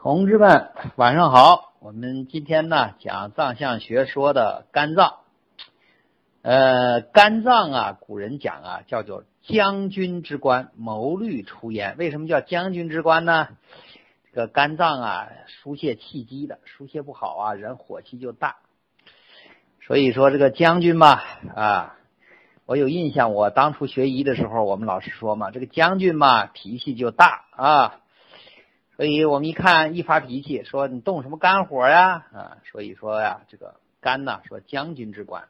同志们，晚上好。我们今天呢讲藏象学说的肝脏。呃，肝脏啊，古人讲啊，叫做将军之官，谋虑出焉。为什么叫将军之官呢？这个肝脏啊，疏泄气机的，疏泄不好啊，人火气就大。所以说这个将军嘛，啊，我有印象，我当初学医的时候，我们老师说嘛，这个将军嘛，脾气就大啊。所以我们一看一发脾气，说你动什么肝火呀？啊，所以说呀，这个肝呐，说将军之官。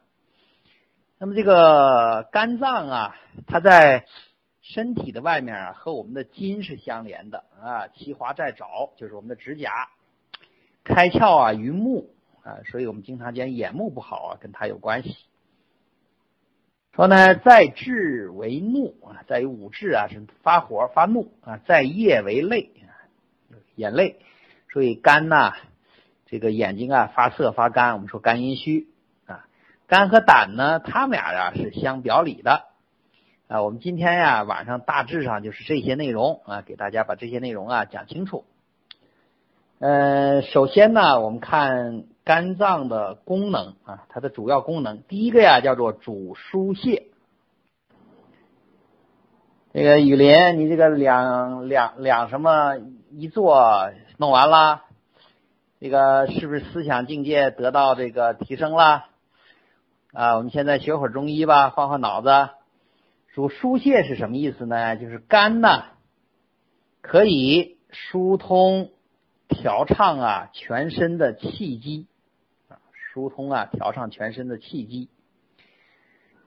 那么这个肝脏啊，它在身体的外面啊，和我们的筋是相连的啊。其华在爪，就是我们的指甲，开窍啊于目啊，所以我们经常讲眼目不好啊，跟它有关系。说呢，在志为怒啊，在于五志啊是发火发怒啊，在业为泪。眼泪，所以肝呐，这个眼睛啊发涩发干，我们说肝阴虚啊。肝和胆呢，他们俩呀是相表里的啊。我们今天呀晚上大致上就是这些内容啊，给大家把这些内容啊讲清楚。呃，首先呢，我们看肝脏的功能啊，它的主要功能，第一个呀叫做主疏泄。这个雨林，你这个两两两什么一做弄完了，这个是不是思想境界得到这个提升了？啊，我们现在学会中医吧，换换脑子。说疏泄是什么意思呢？就是肝呢，可以疏通、调畅啊全身的气机啊，疏通啊调畅全身的气机。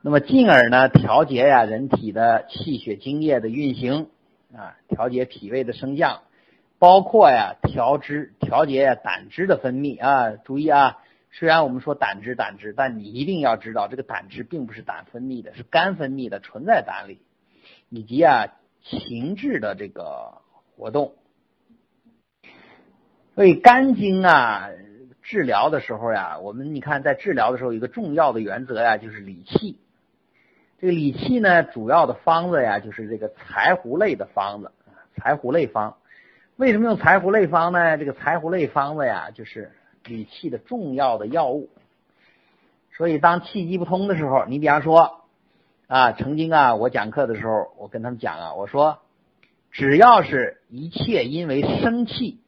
那么进而呢，调节呀人体的气血津液的运行啊，调节脾胃的升降，包括呀调脂调节呀胆汁的分泌啊。注意啊，虽然我们说胆汁胆汁，但你一定要知道，这个胆汁并不是胆分泌的，是肝分泌的，存在胆里，以及啊情志的这个活动。所以肝经啊治疗的时候呀，我们你看在治疗的时候，一个重要的原则呀，就是理气。这个理气呢，主要的方子呀，就是这个柴胡类的方子，柴胡类方。为什么用柴胡类方呢？这个柴胡类方子呀，就是理气的重要的药物。所以当气机不通的时候，你比方说啊，曾经啊，我讲课的时候，我跟他们讲啊，我说，只要是一切因为生气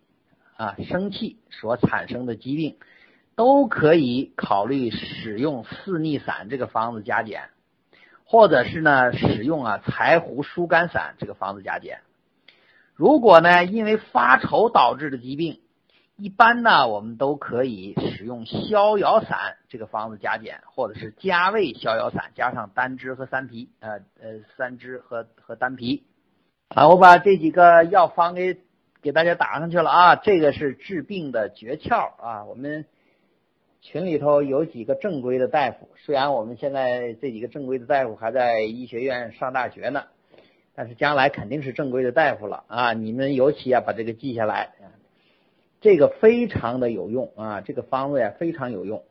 啊，生气所产生的疾病，都可以考虑使用四逆散这个方子加减。或者是呢，使用啊柴胡疏肝散这个方子加减。如果呢，因为发愁导致的疾病，一般呢，我们都可以使用逍遥散这个方子加减，或者是加味逍遥散加上丹栀和三皮，呃呃，三栀和和丹皮。啊，我把这几个药方给给大家打上去了啊，这个是治病的诀窍啊，我们。群里头有几个正规的大夫，虽然我们现在这几个正规的大夫还在医学院上大学呢，但是将来肯定是正规的大夫了啊！你们尤其要把这个记下来，这个非常的有用啊！这个方子呀非常有用。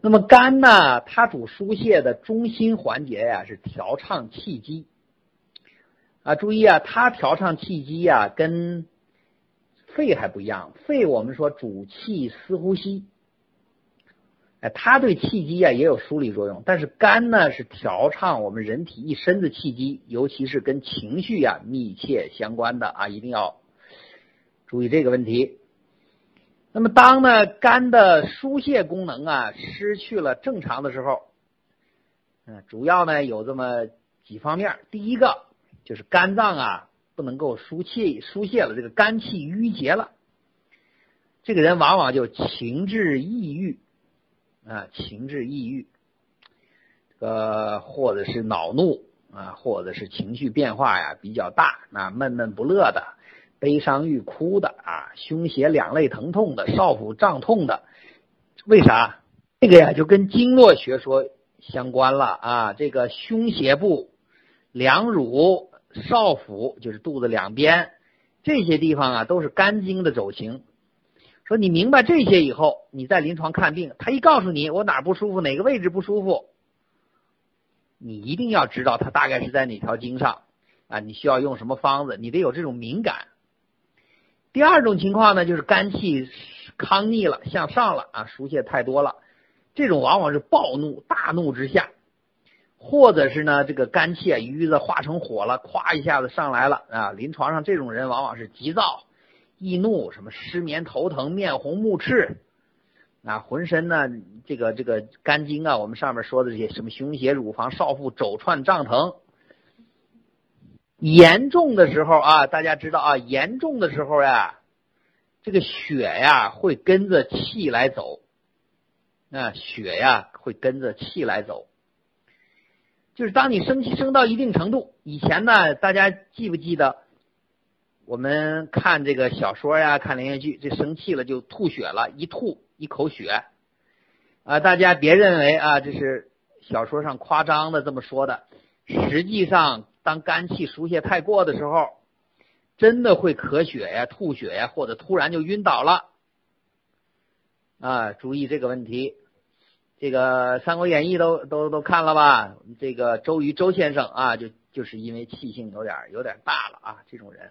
那么肝呢，它主疏泄的中心环节呀是调畅气机啊，注意啊，它调畅气机呀跟。肺还不一样，肺我们说主气司呼吸，哎，它对气机啊也有梳理作用。但是肝呢是调畅我们人体一身的气机，尤其是跟情绪呀密切相关的啊，一定要注意这个问题。那么当呢肝的疏泄功能啊失去了正常的时候，嗯，主要呢有这么几方面。第一个就是肝脏啊。不能够疏气疏泄了，这个肝气郁结了，这个人往往就情志抑郁啊，情志抑郁，呃，或者是恼怒啊，或者是情绪变化呀比较大，啊，闷闷不乐的，悲伤欲哭的啊，胸胁两肋疼痛的，少腹胀痛的，为啥？这个呀就跟经络学说相关了啊，这个胸胁部、两乳。少腹就是肚子两边这些地方啊，都是肝经的走行。说你明白这些以后，你在临床看病，他一告诉你我哪不舒服，哪个位置不舒服，你一定要知道他大概是在哪条经上啊，你需要用什么方子，你得有这种敏感。第二种情况呢，就是肝气康逆了，向上了啊，疏泄太多了，这种往往是暴怒，大怒之下，或者是呢，这个肝气啊，瘀的化成火了，咵一下子上来了啊。临床上这种人往往是急躁、易怒，什么失眠、头疼、面红目赤啊，浑身呢，这个这个肝经啊，我们上面说的这些什么胸胁、乳房、少腹肘串胀疼。严重的时候啊，大家知道啊，严重的时候呀，这个血呀会跟着气来走，啊，血呀会跟着气来走。就是当你生气升到一定程度，以前呢，大家记不记得我们看这个小说呀，看连续剧，这生气了就吐血了，一吐一口血，啊，大家别认为啊，这是小说上夸张的这么说的，实际上。当肝气疏泄太过的时候，真的会咳血呀、吐血呀，或者突然就晕倒了啊！注意这个问题。这个《三国演义》都都都看了吧？这个周瑜周先生啊，就就是因为气性有点有点大了啊，这种人。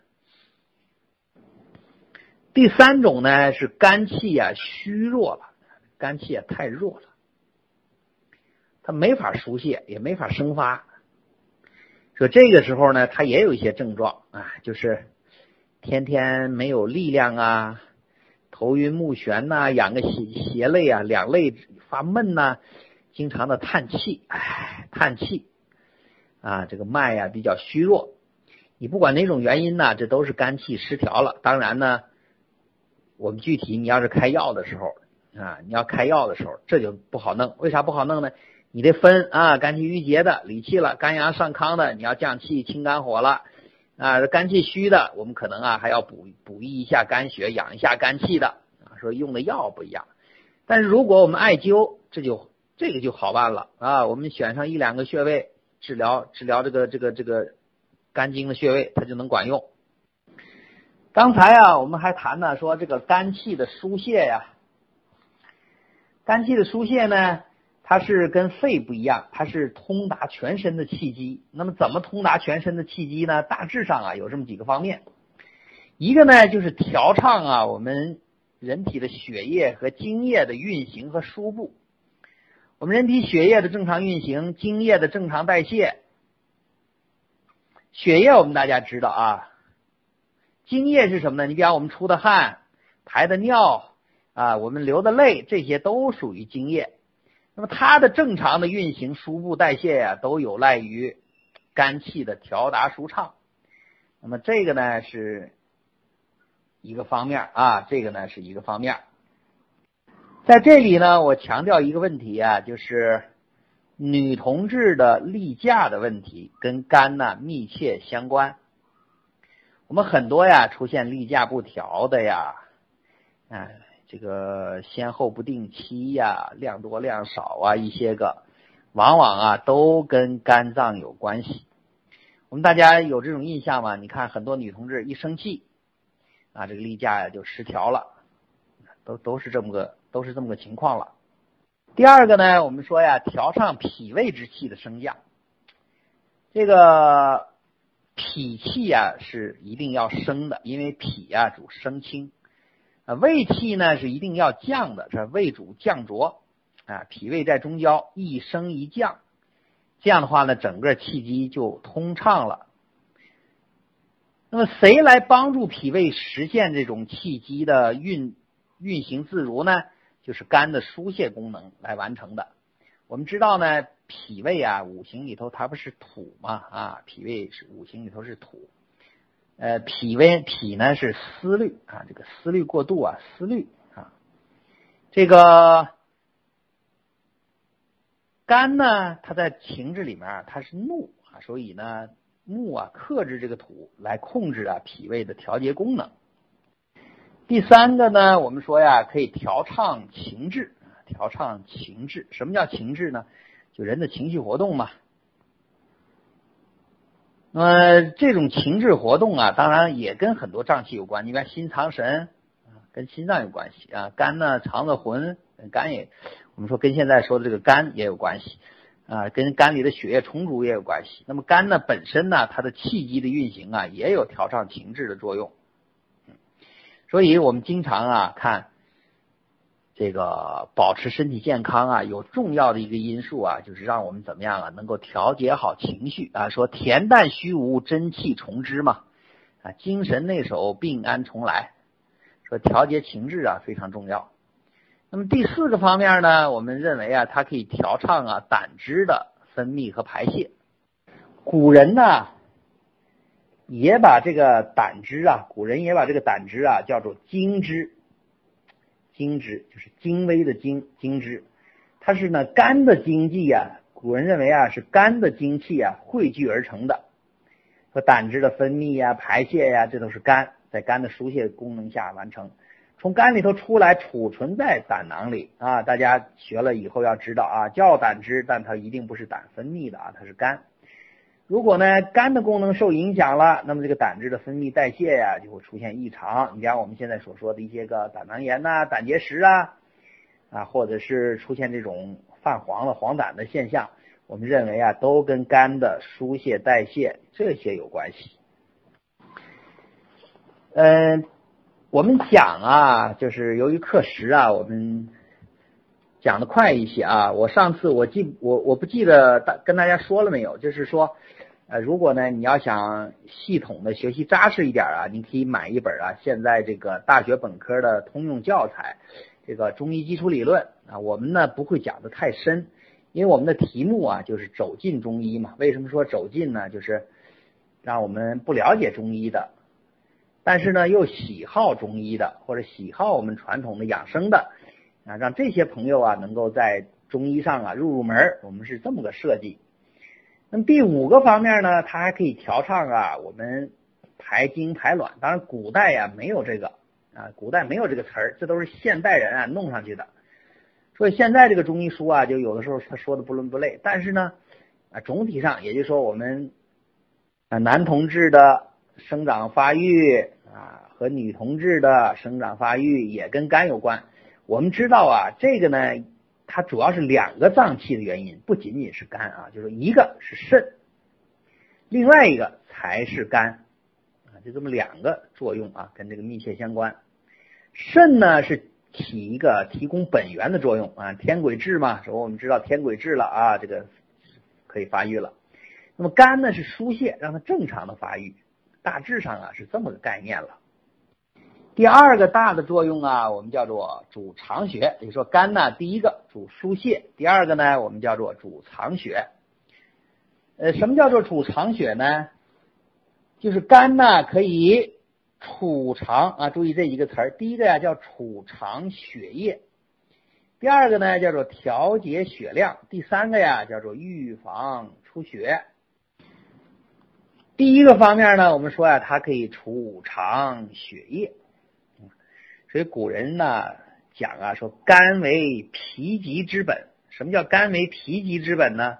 第三种呢是肝气啊虚弱了，肝气也太弱了，他没法疏泄，也没法生发。说这个时候呢，他也有一些症状啊，就是天天没有力量啊，头晕目眩呐，仰个斜斜肋啊，两肋发闷呐，经常的叹气，唉，叹气啊，这个脉呀比较虚弱。你不管哪种原因呢，这都是肝气失调了。当然呢，我们具体你要是开药的时候啊，你要开药的时候，这就不好弄。为啥不好弄呢？你得分啊，肝气郁结的理气了，肝阳上亢的，你要降气清肝火了啊。肝气虚的，我们可能啊还要补补益一下肝血，养一下肝气的啊。说用的药不一样，但是如果我们艾灸，这就这个就好办了啊。我们选上一两个穴位治疗治疗这个这个这个肝经的穴位，它就能管用。刚才啊，我们还谈呢，说这个肝气的疏泄呀，肝气的疏泄呢。它是跟肺不一样，它是通达全身的气机。那么怎么通达全身的气机呢？大致上啊有这么几个方面，一个呢就是调畅啊我们人体的血液和精液的运行和输布。我们人体血液的正常运行，精液的正常代谢。血液我们大家知道啊，精液是什么呢？你比方我们出的汗、排的尿啊，我们流的泪，这些都属于精液。那么它的正常的运行、输布、代谢呀，都有赖于肝气的调达舒畅。那么这个呢是一个方面啊，这个呢是一个方面。在这里呢，我强调一个问题啊，就是女同志的例假的问题跟肝呢密切相关。我们很多呀出现例假不调的呀，哎。这个先后不定期呀，量多量少啊，一些个，往往啊都跟肝脏有关系。我们大家有这种印象吗？你看很多女同志一生气，啊，这个例假呀就失调了，都都是这么个都是这么个情况了。第二个呢，我们说呀，调畅脾胃之气的升降，这个脾气呀是一定要升的，因为脾呀主升清。啊，胃气呢是一定要降的，这胃主降浊啊，脾胃在中焦，一升一降，这样的话呢，整个气机就通畅了。那么谁来帮助脾胃实现这种气机的运运行自如呢？就是肝的疏泄功能来完成的。我们知道呢，脾胃啊，五行里头它不是土嘛啊，脾胃是五行里头是土。呃，脾胃脾呢是思虑啊，这个思虑过度啊，思虑啊，这个肝呢，它在情志里面它是怒啊，所以呢，怒啊克制这个土来控制啊脾胃的调节功能。第三个呢，我们说呀，可以调畅情志，调畅情志。什么叫情志呢？就人的情绪活动嘛。那么这种情志活动啊，当然也跟很多脏器有关。你看心藏神，跟心脏有关系啊。肝呢藏着魂，肝也，我们说跟现在说的这个肝也有关系啊，跟肝里的血液充足也有关系。那么肝呢本身呢，它的气机的运行啊，也有调畅情志的作用。所以我们经常啊看这个保持身体健康啊，有重要的一个因素啊，就是让我们怎么样啊，能够调节好情绪啊。说恬淡虚无，真气从之嘛，啊，精神内守，病安从来。说调节情志啊非常重要。那么第四个方面呢，我们认为啊，它可以调畅啊胆汁的分泌和排泄。古人呢也把这个胆汁啊，古人也把这个胆汁啊叫做精汁。精汁就是精微的精，精汁，它是呢肝的精气啊。古人认为啊是肝的精气啊汇聚而成的，和胆汁的分泌呀、排泄呀，这都是肝在肝的疏泄功能下完成。从肝里头出来，储存在胆囊里啊。大家学了以后要知道啊，叫胆汁，但它一定不是胆分泌的啊，它是肝。如果呢肝的功能受影响了，那么这个胆汁的分泌代谢呀就会出现异常。你像我们现在所说的一些个胆囊炎呐、胆结石啊啊，或者是出现这种泛黄了黄疸的现象，我们认为啊都跟肝的疏泄代谢这些有关系。嗯。我们讲啊，就是由于课时啊，我们讲的快一些啊。我上次我记我我不记得大跟大家说了没有，就是说，呃，如果呢你要想系统的学习扎实一点啊，你可以买一本啊，现在这个大学本科的通用教材，这个中医基础理论啊。我们呢不会讲的太深，因为我们的题目啊就是走进中医嘛。为什么说走进呢？就是让我们不了解中医的。但是呢，又喜好中医的，或者喜好我们传统的养生的啊，让这些朋友啊能够在中医上啊入入门我们是这么个设计。那么第五个方面呢，它还可以调畅啊我们排精排卵。当然，古代呀没有这个啊，古代没有这个词儿，这都是现代人啊弄上去的。所以现在这个中医书啊，就有的时候他说的不伦不类。但是呢，啊总体上也就说，我们啊男同志的生长发育。啊，和女同志的生长发育也跟肝有关。我们知道啊，这个呢，它主要是两个脏器的原因，不仅仅是肝啊，就是一个是肾，另外一个才是肝啊，就这么两个作用啊，跟这个密切相关。肾呢是起一个提供本源的作用啊，天癸至嘛，说我们知道天癸至了啊，这个可以发育了。那么肝呢是疏泄，让它正常的发育。大致上啊是这么个概念了。第二个大的作用啊，我们叫做主藏血。也就说肝呢，第一个主疏泄，第二个呢，我们叫做主藏血。呃，什么叫做储藏血呢？就是肝呢可以储藏啊，注意这几个词儿。第一个呀叫储藏血液，第二个呢叫做调节血量，第三个呀叫做预防出血。第一个方面呢，我们说呀，它可以储藏血液，所以古人呢讲啊，说肝为脾疾之本。什么叫肝为脾疾之本呢？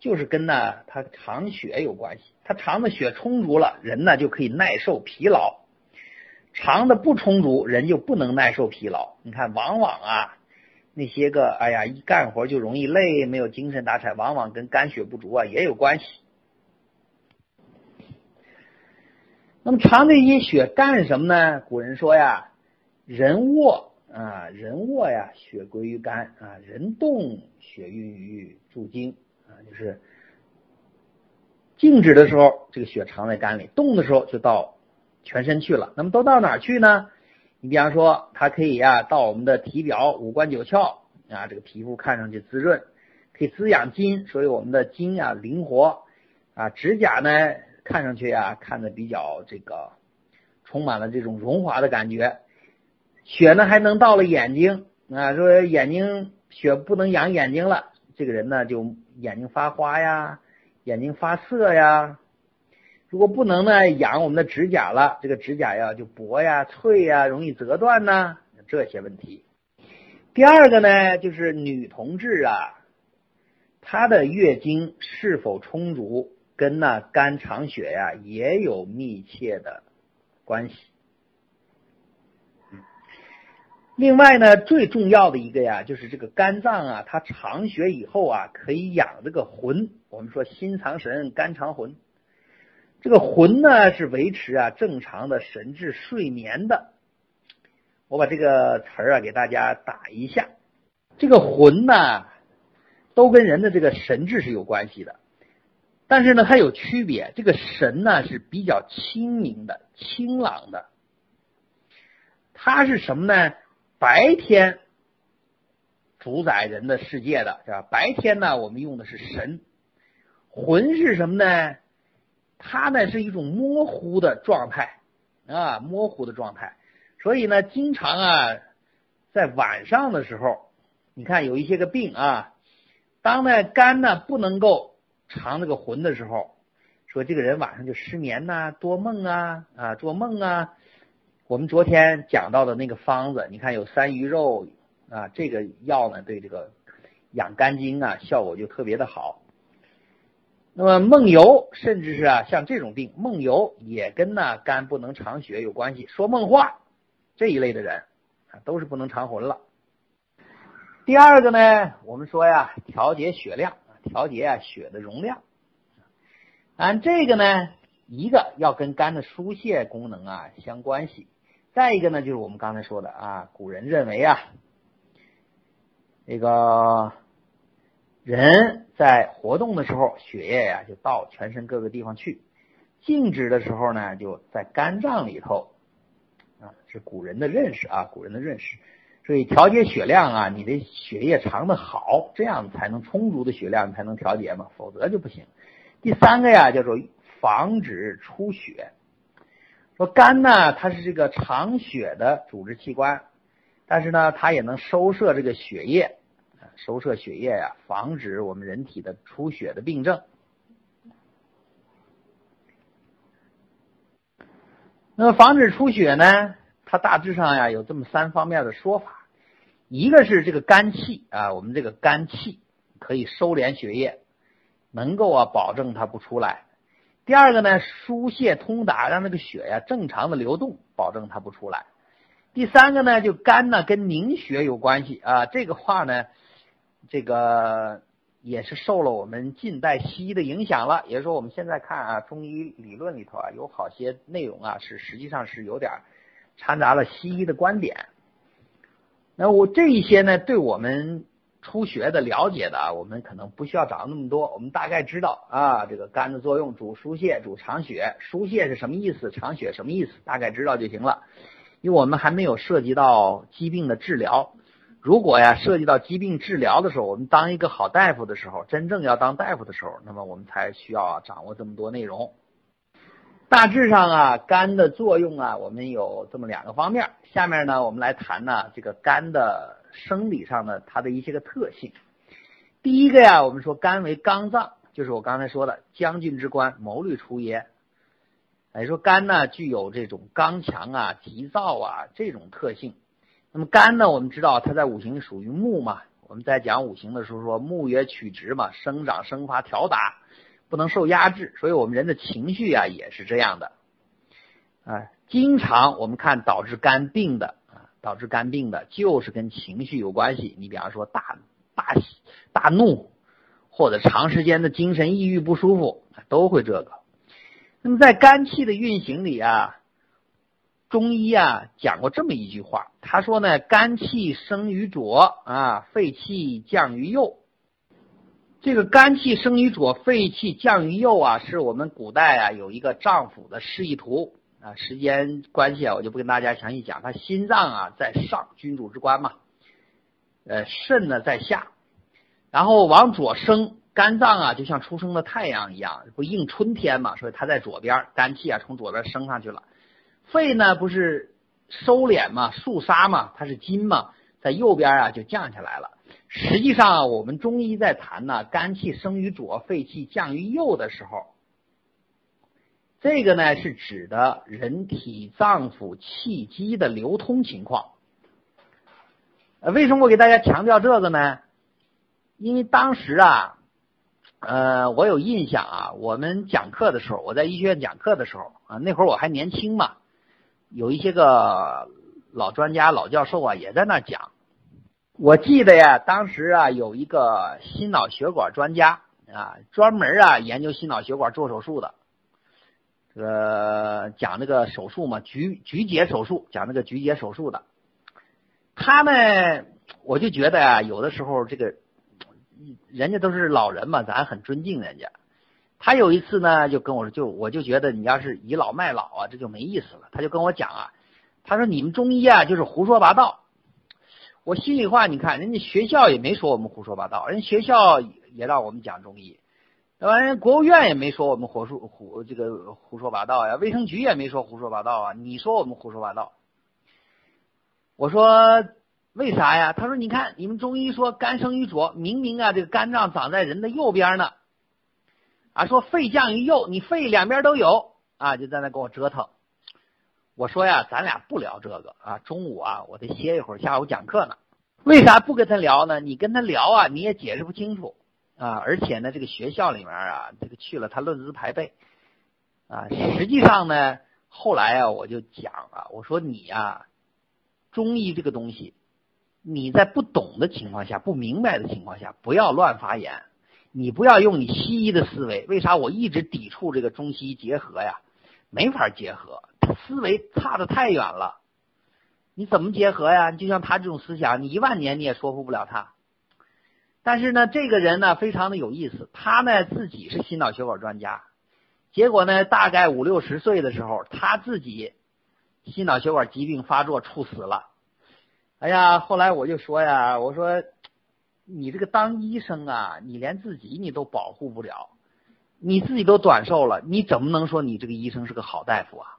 就是跟呢它藏血有关系。它藏的血充足了，人呢就可以耐受疲劳；藏的不充足，人就不能耐受疲劳。你看，往往啊那些个哎呀一干活就容易累，没有精神打采，往往跟肝血不足啊也有关系。那么藏这些血干什么呢？古人说呀，人卧啊，人卧呀，血归于肝啊；人动，血运于诸经啊。就是静止的时候，这个血藏在肝里；动的时候，就到全身去了。那么都到哪儿去呢？你比方说，它可以呀，到我们的体表、五官九窍啊，这个皮肤看上去滋润，可以滋养筋，所以我们的筋呀灵活啊。指甲呢？看上去呀，看的比较这个充满了这种荣华的感觉。血呢还能到了眼睛啊，说眼睛血不能养眼睛了，这个人呢就眼睛发花呀，眼睛发涩呀。如果不能呢养我们的指甲了，这个指甲呀就薄呀、脆呀，容易折断呢，这些问题。第二个呢就是女同志啊，她的月经是否充足？跟那肝藏血呀也有密切的关系。另外呢，最重要的一个呀，就是这个肝脏啊，它藏血以后啊，可以养这个魂。我们说心藏神，肝藏魂。这个魂呢，是维持啊正常的神志睡眠的我把这个词儿啊给大家打一下。这个魂呢，都跟人的这个神志是有关系的，但是呢，它有区别。这个神呢是比较清明的、清朗的，它是什么呢？白天主宰人的世界的，是吧？白天呢，我们用的是神。魂是什么呢？它呢是一种模糊的状态啊，模糊的状态。所以呢，经常啊，在晚上的时候，你看有一些个病啊，当呢肝呢不能够藏这个魂的时候，说这个人晚上就失眠呐，多梦啊啊，做梦啊。我们昨天讲到的那个方子，你看有三鱼肉啊，这个药呢对这个养肝经啊效果就特别的好。那么梦游，甚至是啊，像这种病，梦游也跟呢肝不能藏血有关系。说梦话这一类的人，都是不能藏魂了。第二个呢，我们说呀，调节血量，调节啊血的容量。按这个呢，一个要跟肝的疏泄功能啊相关系。再一个呢，就是我们刚才说的啊，古人认为啊，这个。人在活动的时候，血液呀就到全身各个地方去；静止的时候呢，就在肝脏里头。啊，是古人的认识啊，古人的认识。所以调节血量啊，你的血液藏的好，这样才能充足的血量才能调节嘛，否则就不行。第三个呀，叫做防止出血。说肝呢，它是这个藏血的组织器官，但是呢，它也能收摄这个血液。收摄血液呀，防止我们人体的出血的病症。那么防止出血呢？它大致上呀有这么三方面的说法。一个是这个肝气啊，我们这个肝气可以收敛血液，能够啊保证它不出来。第二个呢，疏泄通达，让那个血呀正常的流动，保证它不出来。第三个呢，就肝呢跟凝血有关系啊，这个话呢。这个也是受了我们近代西医的影响了，也就是说，我们现在看啊，中医理论里头啊，有好些内容啊，是实际上是有点掺杂了西医的观点。那我这一些呢，对我们初学的了解的啊，我们可能不需要找那么多，我们大概知道啊，这个肝的作用主疏泄、主藏血，疏泄是什么意思？藏血什么意思？大概知道就行了，因为我们还没有涉及到疾病的治疗。如果呀涉及到疾病治疗的时候，我们当一个好大夫的时候，真正要当大夫的时候，那么我们才需要掌握这么多内容。大致上啊，肝的作用啊，我们有这么两个方面。下面呢，我们来谈呢这个肝的生理上的它的一些个特性。第一个呀，我们说肝为刚脏，就是我刚才说的将军之官，谋虑出也。哎，说肝呢具有这种刚强啊、急躁啊这种特性。那么肝呢？我们知道它在五行属于木嘛。我们在讲五行的时候说木曰曲直嘛，生长生发调达，不能受压制。所以我们人的情绪啊也是这样的。啊，经常我们看导致肝病的，导致肝病的就是跟情绪有关系。你比方说大大喜大怒，或者长时间的精神抑郁不舒服，都会这个。那么在肝气的运行里啊。中医啊讲过这么一句话，他说呢，肝气生于左啊，肺气降于右。这个肝气生于左，肺气降于右啊，是我们古代啊有一个脏腑的示意图啊。时间关系啊，我就不跟大家详细讲。它心脏啊在上，君主之官嘛，呃，肾呢在下，然后往左升，肝脏啊就像出生的太阳一样，不应春天嘛，所以它在左边，肝气啊从左边升上去了。肺呢不是收敛嘛，肃杀嘛，它是金嘛，在右边啊就降下来了。实际上啊，我们中医在谈呢，肝气生于左，肺气降于右的时候，这个呢是指的人体脏腑气机的流通情况。呃，为什么我给大家强调这个呢？因为当时啊，呃，我有印象啊，我们讲课的时候，我在医学院讲课的时候啊，那会儿我还年轻嘛。有一些个老专家、老教授啊，也在那讲。我记得呀，当时啊，有一个心脑血管专家啊，专门啊研究心脑血管做手术的。这个讲那个手术嘛，局局解手术，讲那个局解手术的。他呢，我就觉得呀，有的时候这个人家都是老人嘛，咱很尊敬人家。他有一次呢，就跟我说，就我就觉得你要是倚老卖老啊，这就没意思了。他就跟我讲啊，他说你们中医啊，就是胡说八道。我心里话，你看人家学校也没说我们胡说八道，人学校也让我们讲中医，那玩意国务院也没说我们胡说胡这个胡说八道呀，卫生局也没说胡说八道啊，你说我们胡说八道？我说为啥呀？他说你看你们中医说肝生于左，明明啊这个肝脏长在人的右边呢。啊，说肺降于右，你肺两边都有啊，就在那跟我折腾。我说呀，咱俩不聊这个啊，中午啊，我得歇一会儿，下午讲课呢。为啥不跟他聊呢？你跟他聊啊，你也解释不清楚啊。而且呢，这个学校里面啊，这个去了他论资排辈啊。实际上呢，后来啊，我就讲啊，我说你呀，中医这个东西，你在不懂的情况下、不明白的情况下，不要乱发言。你不要用你西医的思维，为啥我一直抵触这个中西医结合呀？没法结合，思维差的太远了。你怎么结合呀？就像他这种思想，你一万年你也说服不了他。但是呢，这个人呢非常的有意思，他呢自己是心脑血管专家，结果呢大概五六十岁的时候，他自己心脑血管疾病发作猝死了。哎呀，后来我就说呀，我说。你这个当医生啊，你连自己你都保护不了，你自己都短寿了，你怎么能说你这个医生是个好大夫啊？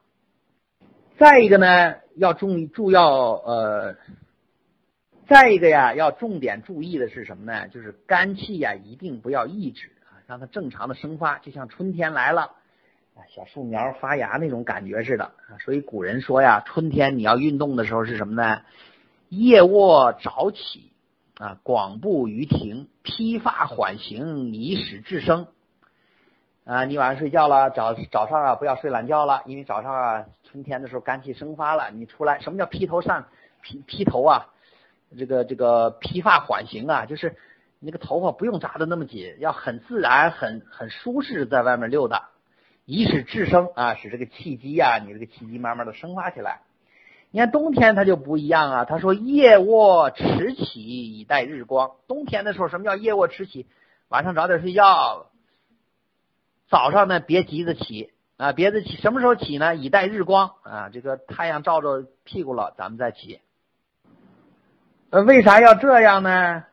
再一个呢，要重注要呃，再一个呀，要重点注意的是什么呢？就是肝气呀，一定不要抑制啊，让它正常的生发，就像春天来了啊，小树苗发芽那种感觉似的。所以古人说呀，春天你要运动的时候是什么呢？夜卧早起。啊，广步于庭，披发缓行，以使至生。啊，你晚上睡觉了，早早上啊不要睡懒觉了，因为早上啊春天的时候肝气生发了，你出来什么叫披头散披披头啊？这个这个披发缓行啊，就是那个头发不用扎的那么紧，要很自然、很很舒适在外面溜达，以使至生啊，使这个气机啊，你这个气机慢慢的生发起来。你看冬天它就不一样啊，他说夜卧迟起以待日光。冬天的时候，什么叫夜卧迟起？晚上早点睡觉，早上呢别急着起啊，别着起。什么时候起呢？以待日光啊，这个太阳照着屁股了，咱们再起。呃，为啥要这样呢？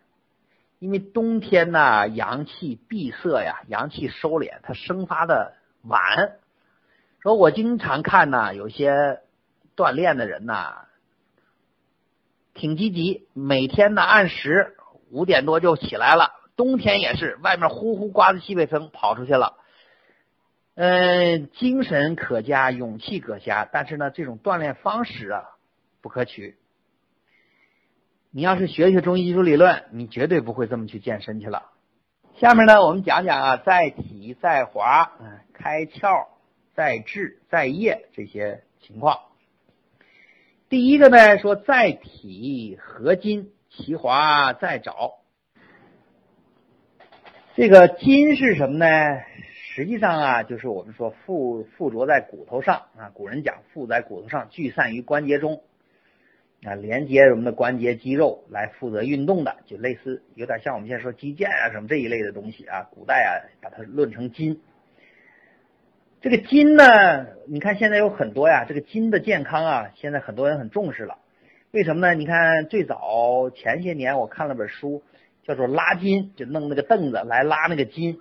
因为冬天呢，阳气闭塞呀，阳气收敛，它生发的晚。说我经常看呢，有些。锻炼的人呐，挺积极，每天呢按时五点多就起来了。冬天也是，外面呼呼刮着西北风，跑出去了。嗯，精神可嘉，勇气可嘉，但是呢，这种锻炼方式啊不可取。你要是学学中医基础理论，你绝对不会这么去健身去了。下面呢，我们讲讲啊，在体在滑，嗯，开窍在志在液这些情况。第一个呢，说在体合筋，其华在爪。这个筋是什么呢？实际上啊，就是我们说附附着在骨头上啊。古人讲附在骨头上，聚散于关节中啊，连接我们的关节肌肉来负责运动的，就类似有点像我们现在说肌腱啊什么这一类的东西啊。古代啊，把它论成筋。这个筋呢，你看现在有很多呀，这个筋的健康啊，现在很多人很重视了。为什么呢？你看最早前些年我看了本书，叫做拉筋，就弄那个凳子来拉那个筋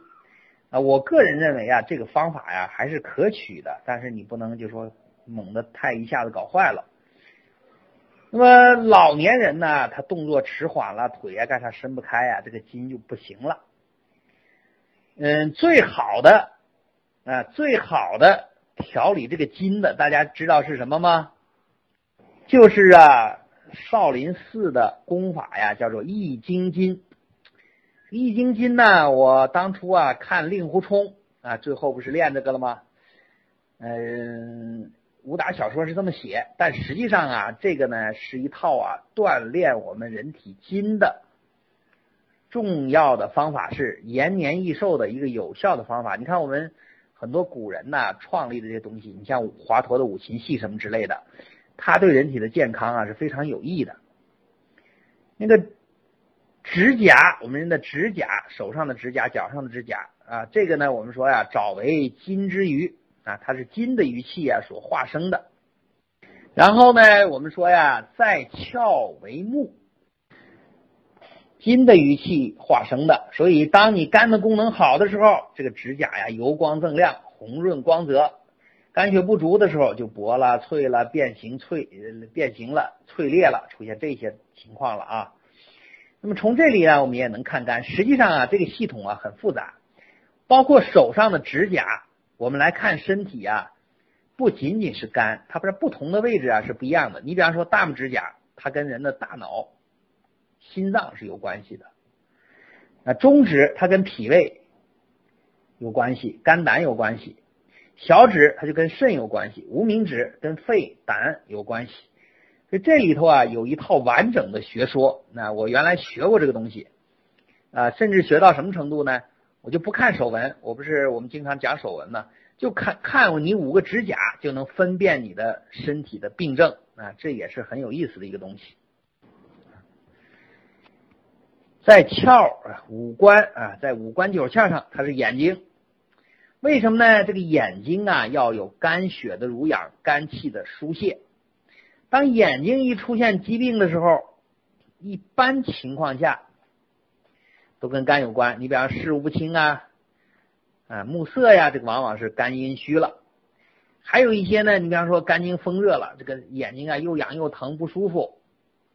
啊。我个人认为啊，这个方法呀还是可取的，但是你不能就说猛的太一下子搞坏了。那么老年人呢，他动作迟缓了，腿啊干啥伸不开呀，这个筋就不行了。嗯，最好的。啊，最好的调理这个筋的，大家知道是什么吗？就是啊，少林寺的功法呀，叫做易筋经。易筋经呢，我当初啊看令狐冲啊，最后不是练这个了吗？嗯，武打小说是这么写，但实际上啊，这个呢是一套啊锻炼我们人体筋的重要的方法，是延年益寿的一个有效的方法。你看我们。很多古人呐创立的这些东西，你像华佗的五禽戏什么之类的，它对人体的健康啊是非常有益的。那个指甲，我们人的指甲，手上的指甲，脚上的指甲啊，这个呢，我们说呀，爪为金之余啊，它是金的余气啊所化生的。然后呢，我们说呀，在窍为目，金的余气化生的。所以，当你肝的功能好的时候，这个指甲呀，油光锃亮，红润光泽；肝血不足的时候，就薄了、脆了、变形脆、变形了、脆裂了，出现这些情况了啊。那么从这里呢，我们也能看肝。实际上啊，这个系统啊很复杂，包括手上的指甲，我们来看身体啊，不仅仅是肝，它不是不同的位置啊是不一样的。你比方说大拇指甲，它跟人的大脑、心脏是有关系的；那中指它跟脾胃有关系，肝胆有关系；小指它就跟肾有关系；无名指跟肺胆有关系。所以这里头啊有一套完整的学说，那我原来学过这个东西，啊，甚至学到什么程度呢？我就不看手纹，我不是我们经常讲手纹嘛，就看看你五个指甲就能分辨你的身体的病症啊，这也是很有意思的一个东西。在窍，五官啊，在五官九窍上，它是眼睛，为什么呢？这个眼睛啊要有肝血的濡养，肝气的疏泄。当眼睛一出现疾病的时候，一般情况下都跟肝有关。你比方视物不清啊，啊目色呀，这个往往是肝阴虚了。还有一些呢，你比方说肝经风热了，这个眼睛啊又痒又疼不舒服，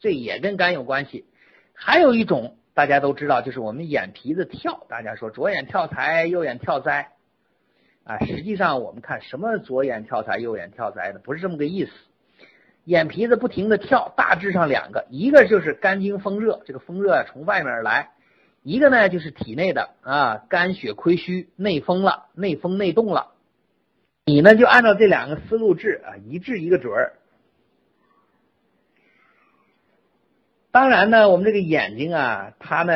这也跟肝有关系。还有一种大家都知道，就是我们眼皮子跳，大家说左眼跳财，右眼跳灾啊。实际上我们看什么左眼跳财，右眼跳灾的，不是这么个意思。眼皮子不停的跳，大致上两个，一个就是肝经风热，这个风热从外面来；一个呢就是体内的啊肝血亏虚，内风了，内风内动了。你呢就按照这两个思路治啊，一治一个准儿。当然呢，我们这个眼睛啊，它呢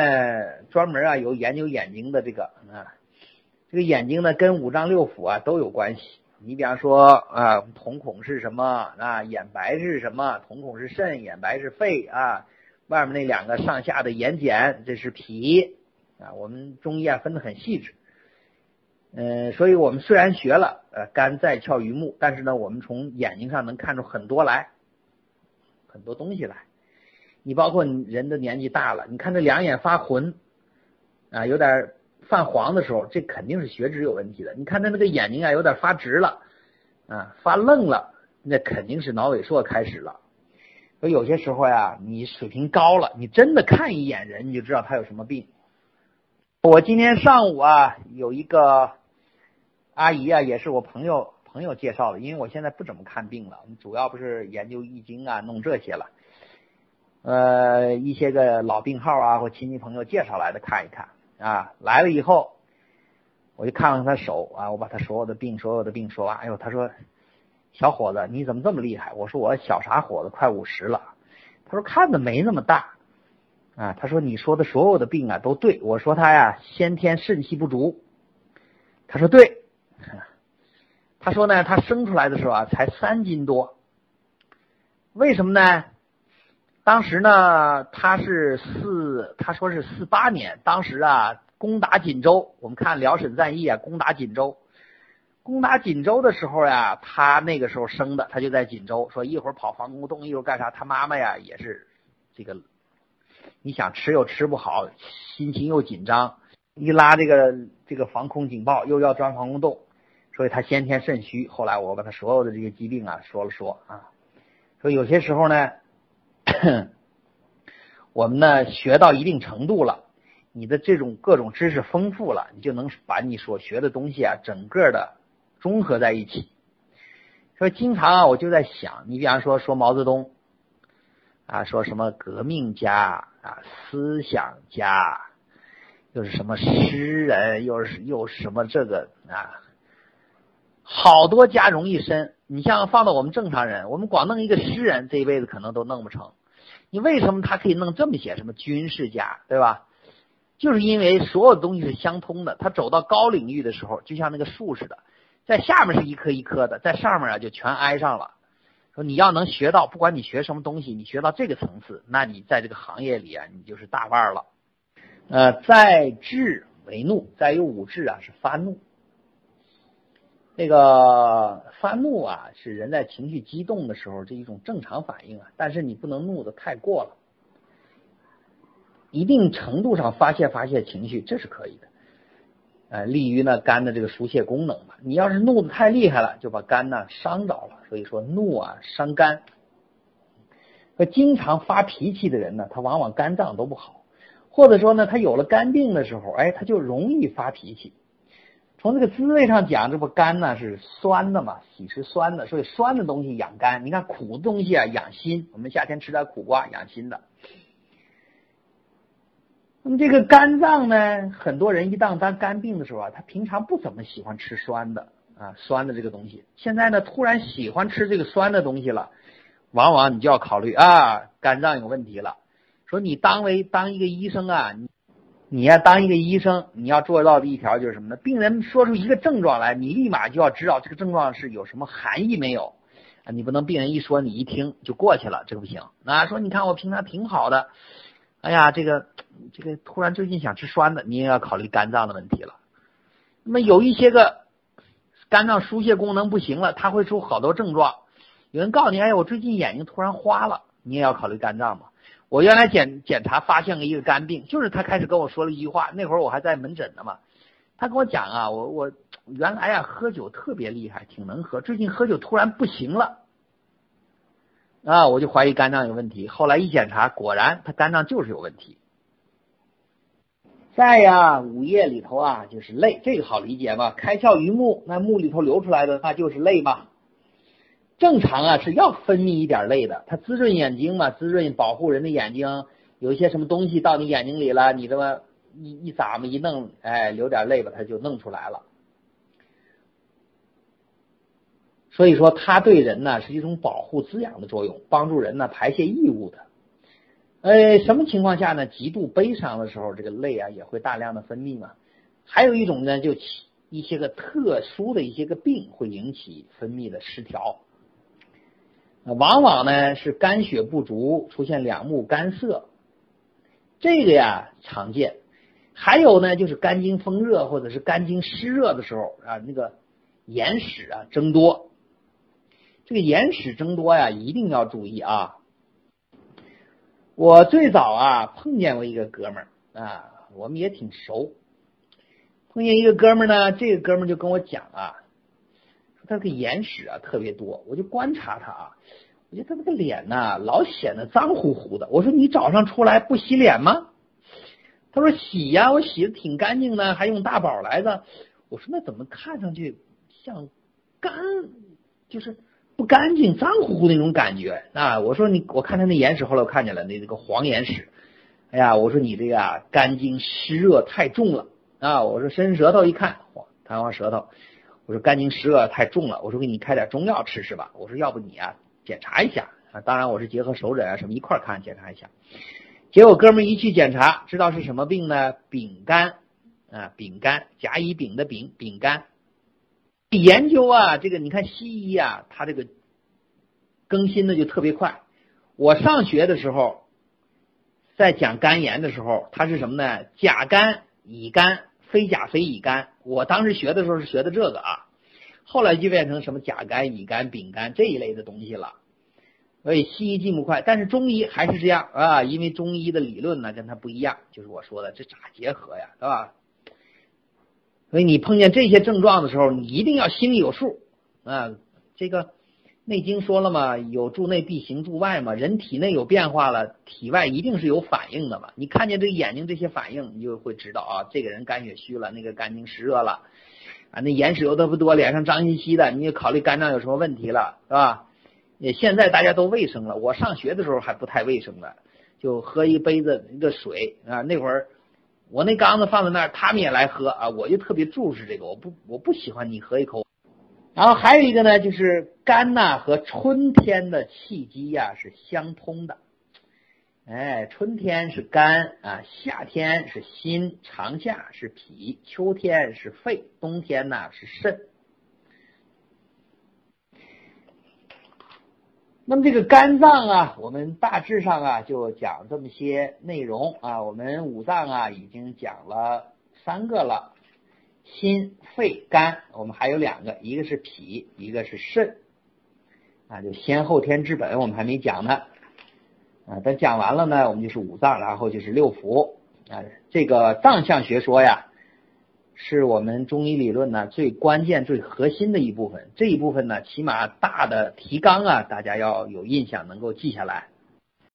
专门啊有研究眼睛的这个啊，这个眼睛呢跟五脏六腑啊都有关系。你比方说啊，瞳孔是什么啊？眼白是什么？瞳孔是肾，眼白是肺啊。外面那两个上下的眼睑，这是脾啊。我们中医啊分得很细致，嗯，所以我们虽然学了呃肝在窍于目，但是呢，我们从眼睛上能看出很多来，很多东西来。你包括人的年纪大了，你看这两眼发浑啊，有点。泛黄的时候，这肯定是血脂有问题的。你看他那个眼睛啊，有点发直了，啊，发愣了，那肯定是脑萎缩开始了。所以有些时候呀，你水平高了，你真的看一眼人，你就知道他有什么病。我今天上午啊，有一个阿姨啊，也是我朋友朋友介绍的，因为我现在不怎么看病了，主要不是研究易经啊，弄这些了。呃，一些个老病号啊，或亲戚朋友介绍来的，看一看。啊，来了以后，我就看看他手啊，我把他所有的病，所有的病说完。哎呦，他说：“小伙子，你怎么这么厉害？”我说：“我小傻伙子，快五十了。”他说：“看的没那么大。”啊，他说：“你说的所有的病啊都对。”我说：“他呀，先天肾气不足。”他说：“对。”他说呢，他生出来的时候啊才三斤多。为什么呢？当时呢，他是四，他说是四八年，当时啊，攻打锦州，我们看辽沈战役啊，攻打锦州，攻打锦州的时候呀，他那个时候生的，他就在锦州，说一会儿跑防空洞，一会儿干啥，他妈妈呀也是这个，你想吃又吃不好，心情又紧张，一拉这个这个防空警报，又要钻防空洞，所以他先天肾虚。后来我把他所有的这些疾病啊说了说啊，说有些时候呢。我们呢学到一定程度了，你的这种各种知识丰富了，你就能把你所学的东西啊，整个的综合在一起。说经常啊，我就在想，你比方说说毛泽东啊，说什么革命家啊，思想家，又是什么诗人，又是又什么这个啊，好多家容易深。你像放到我们正常人，我们光弄一个诗人，这一辈子可能都弄不成。你为什么他可以弄这么写？什么军事家，对吧？就是因为所有东西是相通的。他走到高领域的时候，就像那个树似的，在下面是一颗一颗的，在上面啊就全挨上了。说你要能学到，不管你学什么东西，你学到这个层次，那你在这个行业里啊，你就是大腕了。呃，在智为怒，在于五智啊，是发怒。那个发怒啊，是人在情绪激动的时候这一种正常反应啊，但是你不能怒的太过了，一定程度上发泄发泄情绪，这是可以的。呃，利于呢肝的这个疏泄功能嘛。你要是怒的太厉害了，就把肝呢伤着了。所以说怒啊伤肝。那经常发脾气的人呢，他往往肝脏都不好，或者说呢，他有了肝病的时候，哎，他就容易发脾气。从这个滋味上讲，这不肝呢是酸的嘛，喜吃酸的，所以酸的东西养肝。你看苦的东西啊养心，我们夏天吃点苦瓜养心的。那么这个肝脏呢，很多人一旦当肝病的时候啊，他平常不怎么喜欢吃酸的啊，酸的这个东西。现在呢，突然喜欢吃这个酸的东西了，往往你就要考虑啊，肝脏有问题了。说你当为当一个医生啊，你你要当一个医生，你要做到的一条就是什么呢？病人说出一个症状来，你立马就要知道这个症状是有什么含义没有啊？你不能病人一说你一听就过去了，这个不行。啊，说你看我平常挺好的。哎呀，这个这个突然最近想吃酸的，你也要考虑肝脏的问题了。那么有一些个肝脏疏泄功能不行了，它会出好多症状。有人告诉你，哎，我最近眼睛突然花了，你也要考虑肝脏嘛。我原来检检查发现了一个肝病，就是他开始跟我说了一句话，那会儿我还在门诊呢嘛。他跟我讲啊，我我原来呀喝酒特别厉害，挺能喝，最近喝酒突然不行了。啊，我就怀疑肝脏有问题。后来一检查，果然他肝脏就是有问题。在呀，午夜里头啊，就是泪，这个好理解吧？开窍于目，那目里头流出来的那就是泪嘛。正常啊是要分泌一点泪的，它滋润眼睛嘛，滋润保护人的眼睛。有一些什么东西到你眼睛里了，你这么一一咂么一弄，哎，流点泪吧，它就弄出来了。所以说，它对人呢是一种保护滋养的作用，帮助人呢排泄异物的。呃，什么情况下呢？极度悲伤的时候，这个泪啊也会大量的分泌嘛。还有一种呢，就一些个特殊的一些个病会引起分泌的失调，往往呢是肝血不足，出现两目干涩，这个呀常见。还有呢，就是肝经风热或者是肝经湿热的时候啊，那个眼屎啊增多。这个眼屎增多呀，一定要注意啊！我最早啊碰见过一个哥们儿啊，我们也挺熟。碰见一个哥们儿呢，这个哥们儿就跟我讲啊，说他这个眼屎啊特别多，我就观察他啊，我觉得他这个脸呐老显得脏乎乎的。我说你早上出来不洗脸吗？他说洗呀，我洗的挺干净的，还用大宝来的。我说那怎么看上去像干，就是。不干净、脏乎乎那种感觉啊！我说你，我看他那眼屎，后来我看见了，那那个黄眼屎。哎呀，我说你这个啊，肝经湿热太重了啊！我说伸舌头一看，弹簧舌头。我说肝经湿热太重了，我说给你开点中药吃吃吧。我说要不你啊，检查一下啊。当然我是结合手诊啊什么一块看检查一下。结果哥们一去检查，知道是什么病呢？丙肝啊，丙肝，甲乙丙的丙，丙肝。研究啊，这个你看西医啊，它这个更新的就特别快。我上学的时候，在讲肝炎的时候，它是什么呢？甲肝、乙肝、非甲、非乙肝。我当时学的时候是学的这个啊，后来就变成什么甲肝、乙肝、丙肝这一类的东西了。所以西医进步快，但是中医还是这样啊，因为中医的理论呢跟它不一样，就是我说的这咋结合呀，是吧？所以你碰见这些症状的时候，你一定要心里有数啊！这个《内经》说了嘛，有助内必行助外嘛。人体内有变化了，体外一定是有反应的嘛。你看见这眼睛这些反应，你就会知道啊，这个人肝血虚了，那个肝经湿热了啊，那眼屎流的不多，脸上脏兮兮的，你就考虑肝脏有什么问题了，是吧？也现在大家都卫生了，我上学的时候还不太卫生呢，就喝一杯子一个水啊，那会儿。我那缸子放在那儿，他们也来喝啊，我就特别注视这个，我不我不喜欢你喝一口。然后还有一个呢，就是肝呐和春天的气机呀是相通的，哎，春天是肝啊，夏天是心，长夏是脾，秋天是肺，冬天呢是肾。那么这个肝脏啊，我们大致上啊就讲这么些内容啊。我们五脏啊已经讲了三个了，心、肺、肝，我们还有两个，一个是脾，一个是肾啊，就先后天之本，我们还没讲呢啊。等讲完了呢，我们就是五脏，然后就是六腑啊。这个脏象学说呀。是我们中医理论呢最关键、最核心的一部分。这一部分呢，起码大的提纲啊，大家要有印象，能够记下来。